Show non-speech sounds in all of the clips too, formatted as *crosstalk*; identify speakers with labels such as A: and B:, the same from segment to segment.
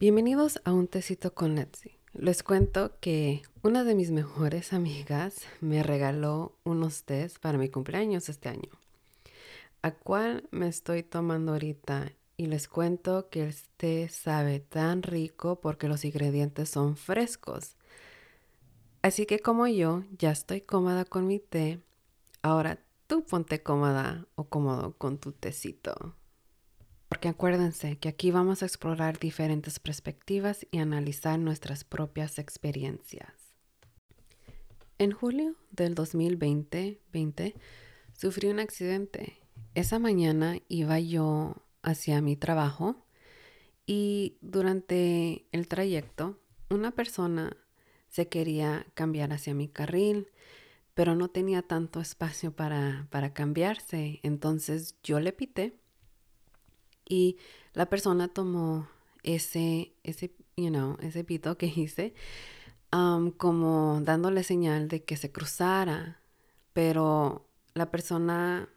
A: Bienvenidos a un tecito con Letzi. Les cuento que una de mis mejores amigas me regaló unos tés para mi cumpleaños este año, a cual me estoy tomando ahorita y les cuento que el té sabe tan rico porque los ingredientes son frescos. Así que como yo ya estoy cómoda con mi té, ahora tú ponte cómoda o cómodo con tu tecito. Porque acuérdense que aquí vamos a explorar diferentes perspectivas y analizar nuestras propias experiencias. En julio del 2020 sufrí un accidente. Esa mañana iba yo hacia mi trabajo y durante el trayecto una persona se quería cambiar hacia mi carril, pero no tenía tanto espacio para, para cambiarse. Entonces yo le pité y la persona tomó ese, ese, you know, ese pito que hice um, como dándole señal de que se cruzara, pero la persona,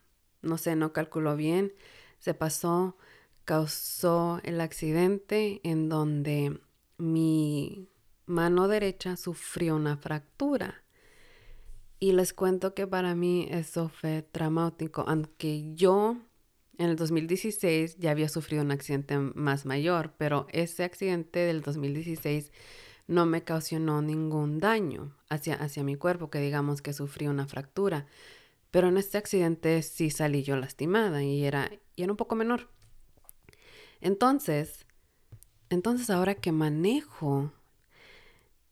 A: no sé, no calculó bien, se pasó, causó el accidente en donde mi mano derecha sufrió una fractura. Y les cuento que para mí eso fue traumático, aunque yo en el 2016 ya había sufrido un accidente más mayor, pero ese accidente del 2016 no me ocasionó ningún daño hacia, hacia mi cuerpo, que digamos que sufrí una fractura. Pero en este accidente sí salí yo lastimada y era, y era un poco menor. Entonces, entonces ahora que manejo,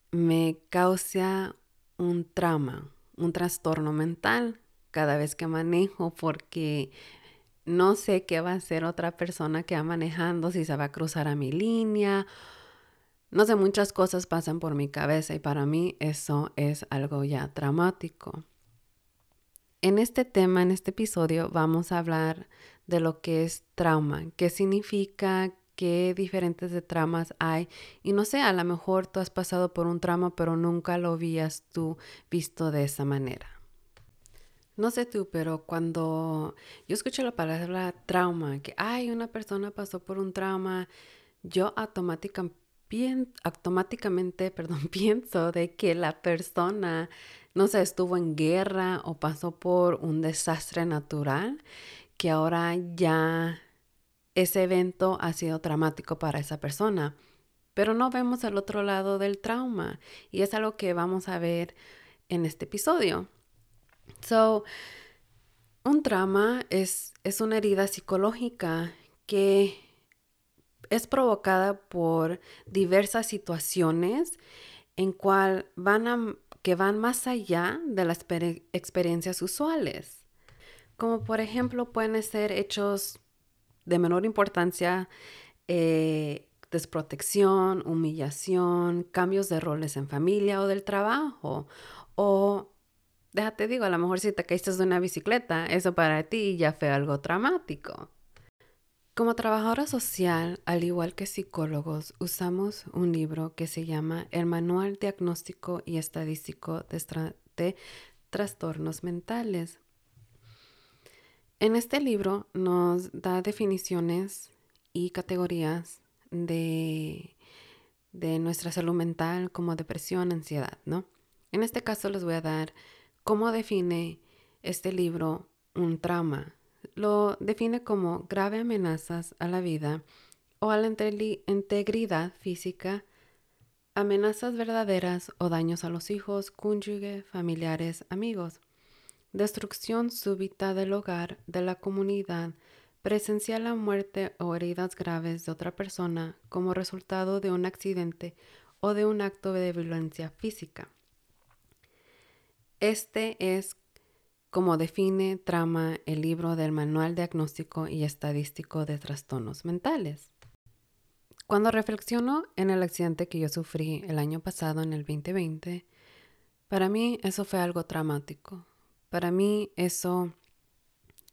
A: me causa un trauma, un trastorno mental cada vez que manejo porque no sé qué va a hacer otra persona que va manejando, si se va a cruzar a mi línea. No sé, muchas cosas pasan por mi cabeza y para mí eso es algo ya dramático. En este tema, en este episodio, vamos a hablar de lo que es trauma, qué significa, qué diferentes de traumas hay. Y no sé, a lo mejor tú has pasado por un trauma, pero nunca lo habías tú visto de esa manera. No sé tú, pero cuando yo escucho la palabra trauma, que hay una persona pasó por un trauma, yo automáticamente, *laughs* perdón, pienso de que la persona, no sé, estuvo en guerra o pasó por un desastre natural, que ahora ya ese evento ha sido traumático para esa persona. Pero no vemos el otro lado del trauma y es algo que vamos a ver en este episodio. So, un trauma es, es una herida psicológica que es provocada por diversas situaciones en cual van que van más allá de las experiencias usuales. Como por ejemplo pueden ser hechos de menor importancia, eh, desprotección, humillación, cambios de roles en familia o del trabajo, o déjate digo, a lo mejor si te caíste de una bicicleta, eso para ti ya fue algo traumático. Como trabajadora social, al igual que psicólogos, usamos un libro que se llama El Manual Diagnóstico y Estadístico de, Trastornos Mentales. En este libro nos da definiciones y categorías de, de nuestra salud mental como depresión, ansiedad, ¿no? En este caso les voy a dar ¿Cómo define este libro un trauma? Lo define como grave amenazas a la vida o a la integridad física, amenazas verdaderas o daños a los hijos, cónyuge, familiares, amigos, destrucción súbita del hogar, de la comunidad, presenciar la muerte o heridas graves de otra persona como resultado de un accidente o de un acto de violencia física. Este es como define trama el libro del Manual Diagnóstico y Estadístico de Trastornos Mentales. Cuando reflexiono en el accidente que yo sufrí el año pasado, en el 2020, para mí eso fue algo traumático. Para mí eso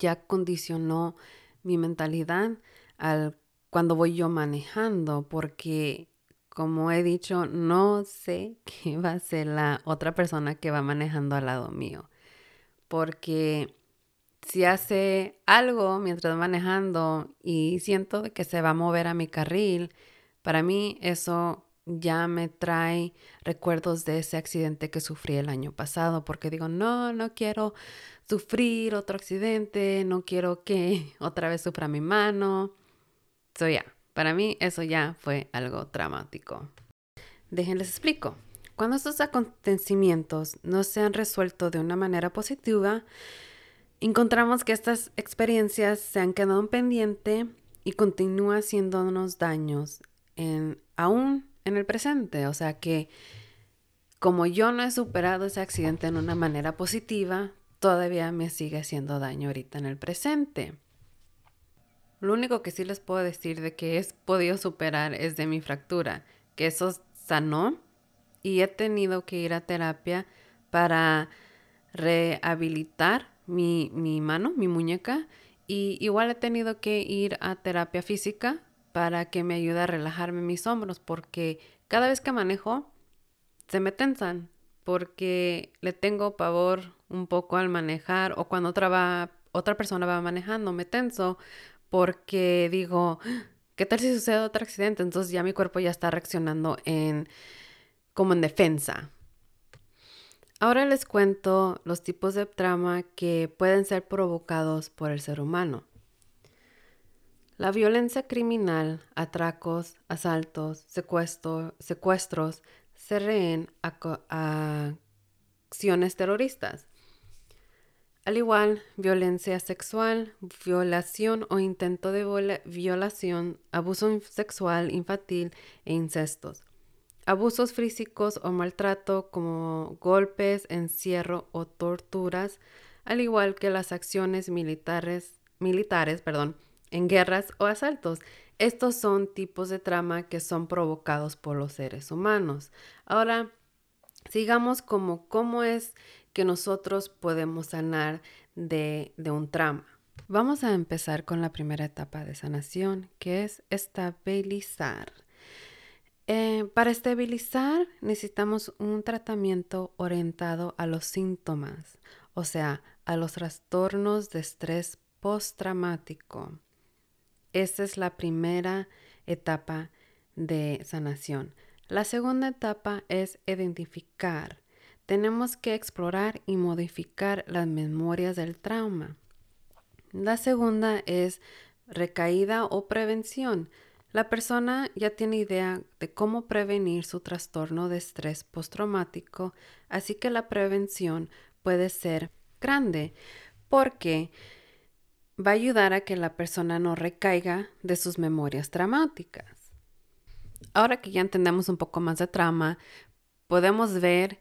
A: ya condicionó mi mentalidad al cuando voy yo manejando, porque como he dicho, no sé *laughs* qué va a ser la otra persona que va manejando al lado mío. Porque si hace algo mientras manejando y siento que se va a mover a mi carril, Para mí eso ya me trae recuerdos de ese accidente que sufrí el año pasado, porque digo, no, no quiero sufrir otro accidente, no quiero que *laughs* otra vez sufra mi mano. So ya, para mí eso ya fue algo dramático. Déjenles explico. Cuando estos acontecimientos no se han resuelto de una manera positiva, encontramos que estas experiencias se han quedado en pendiente y continúa haciéndonos daños en, aún en el presente. O sea que como yo no he superado ese accidente en una manera positiva, todavía me sigue haciendo daño ahorita en el presente. Lo único que sí les puedo decir de que he podido superar es de mi fractura, que eso sanó y he tenido que ir a terapia para rehabilitar mi, mi mano, mi muñeca, y igual he tenido que ir a terapia física para que me ayude a relajarme mis hombros, porque cada vez que manejo se me tensan, porque le tengo pavor un poco al manejar o cuando otra, otra persona va manejando, me tenso porque digo, ¿qué tal si sucede otro accidente? Entonces ya mi cuerpo ya está reaccionando en como en defensa. Ahora les cuento los tipos de trauma que pueden ser provocados por el ser humano. La violencia criminal, atracos, asaltos, secuestros, se reen a acciones terroristas. Al igual, violencia sexual, violación o intento de violación, abuso sexual infantil e incestos. Abusos físicos o maltrato como golpes, encierro o torturas, al igual que las acciones militares, militares perdón, en guerras o asaltos. Estos son tipos de trama que son provocados por los seres humanos. Ahora, sigamos como cómo es que nosotros podemos sanar de, un trauma. Vamos a empezar con la primera etapa de sanación, que es estabilizar. Eh, para estabilizar necesitamos un tratamiento orientado a los síntomas, o sea, a los trastornos de estrés postraumático. Esta es la primera etapa de sanación. La segunda etapa es identificar tenemos que explorar y modificar las memorias del trauma. La segunda es recaída o prevención. La persona ya tiene idea de cómo prevenir su trastorno de estrés postraumático, así que la prevención puede ser grande porque va a ayudar a que la persona no recaiga de sus memorias traumáticas. Ahora que ya entendemos un poco más de trauma, podemos ver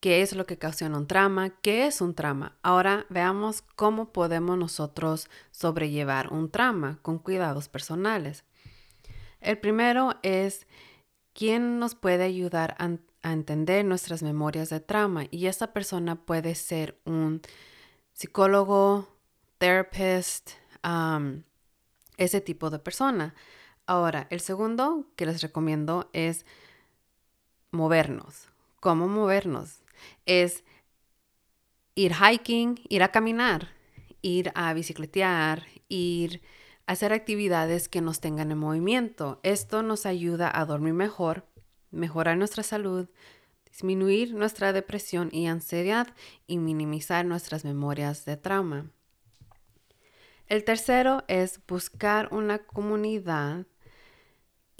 A: qué es lo que ocasiona un trauma, qué es un trauma. Ahora veamos cómo podemos nosotros sobrellevar un trauma con cuidados personales. El primero es quién nos puede ayudar a, entender nuestras memorias de trauma y esa persona puede ser un psicólogo, therapist, ese tipo de persona. Ahora, el segundo que les recomiendo es movernos. ¿Cómo movernos? Es ir hiking, ir a caminar, ir a bicicletear, ir a hacer actividades que nos tengan en movimiento. Esto nos ayuda a dormir mejor, mejorar nuestra salud, disminuir nuestra depresión y ansiedad y minimizar nuestras memorias de trauma. El tercero es buscar una comunidad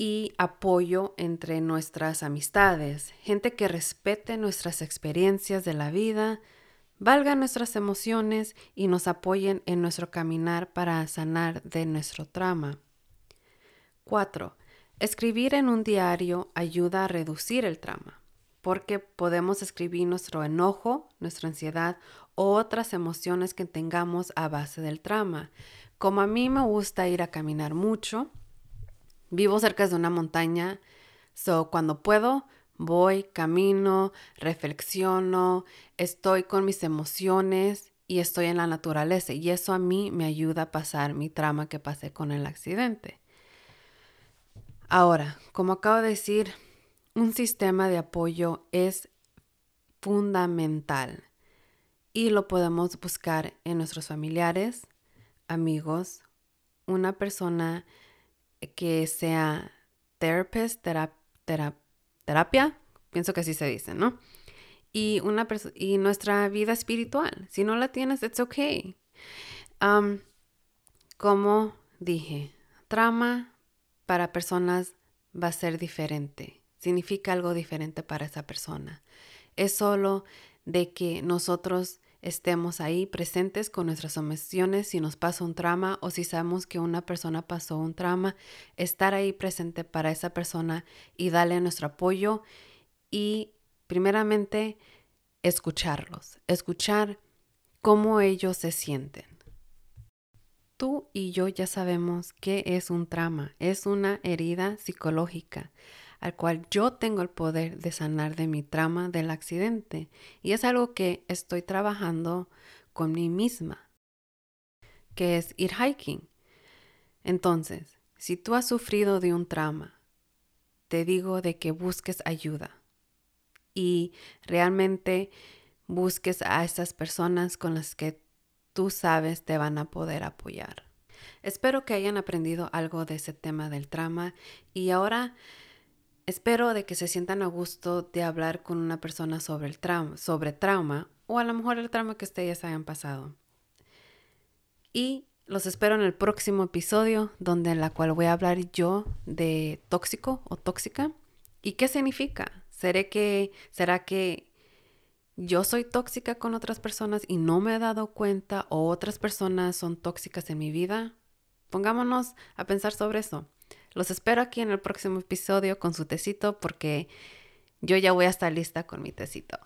A: y apoyo entre nuestras amistades, gente que respete nuestras experiencias de la vida, valga nuestras emociones y nos apoyen en nuestro caminar para sanar de nuestro trauma. 4. Escribir en un diario ayuda a reducir el trauma, porque podemos escribir nuestro enojo, nuestra ansiedad o otras emociones que tengamos a base del trauma. Como a mí me gusta ir a caminar mucho, Vivo cerca de una montaña, so cuando puedo, voy, camino, reflexiono, estoy con mis emociones y estoy en la naturaleza. Y eso a mí me ayuda a pasar mi trama que pasé con el accidente. Ahora, como acabo de decir, un sistema de apoyo es fundamental y lo podemos buscar en nuestros familiares, amigos, una persona que sea therapist, terapia, pienso que así se dice, ¿no? Y, una y nuestra vida espiritual. Si no la tienes, it's okay. Um, como dije, trama para personas va a ser diferente. Significa algo diferente para esa persona. Es solo de que nosotros estemos ahí presentes con nuestras emociones si nos pasa un trama o si sabemos que una persona pasó un trama, estar ahí presente para esa persona y darle nuestro apoyo y primeramente escucharlos, escuchar cómo ellos se sienten. Tú y yo ya sabemos qué es un trama, es una herida psicológica al cual yo tengo el poder de sanar de mi trama del accidente. Y es algo que estoy trabajando con mí misma, que es ir hiking. Entonces, si tú has sufrido de un trama, te digo de que busques ayuda y realmente busques a esas personas con las que tú sabes te van a poder apoyar. Espero que hayan aprendido algo de ese tema del trama y ahora Espero de que se sientan a gusto de hablar con una persona sobre el trauma, sobre trauma o a lo mejor el trauma que ustedes hayan pasado. Y los espero en el próximo episodio donde en la cual voy a hablar yo de tóxico o tóxica y qué significa. ¿Seré que será que yo soy tóxica con otras personas y no me he dado cuenta o otras personas son tóxicas en mi vida? Pongámonos a pensar sobre eso. Los espero aquí en el próximo episodio con su tecito porque yo ya voy a estar lista con mi tecito.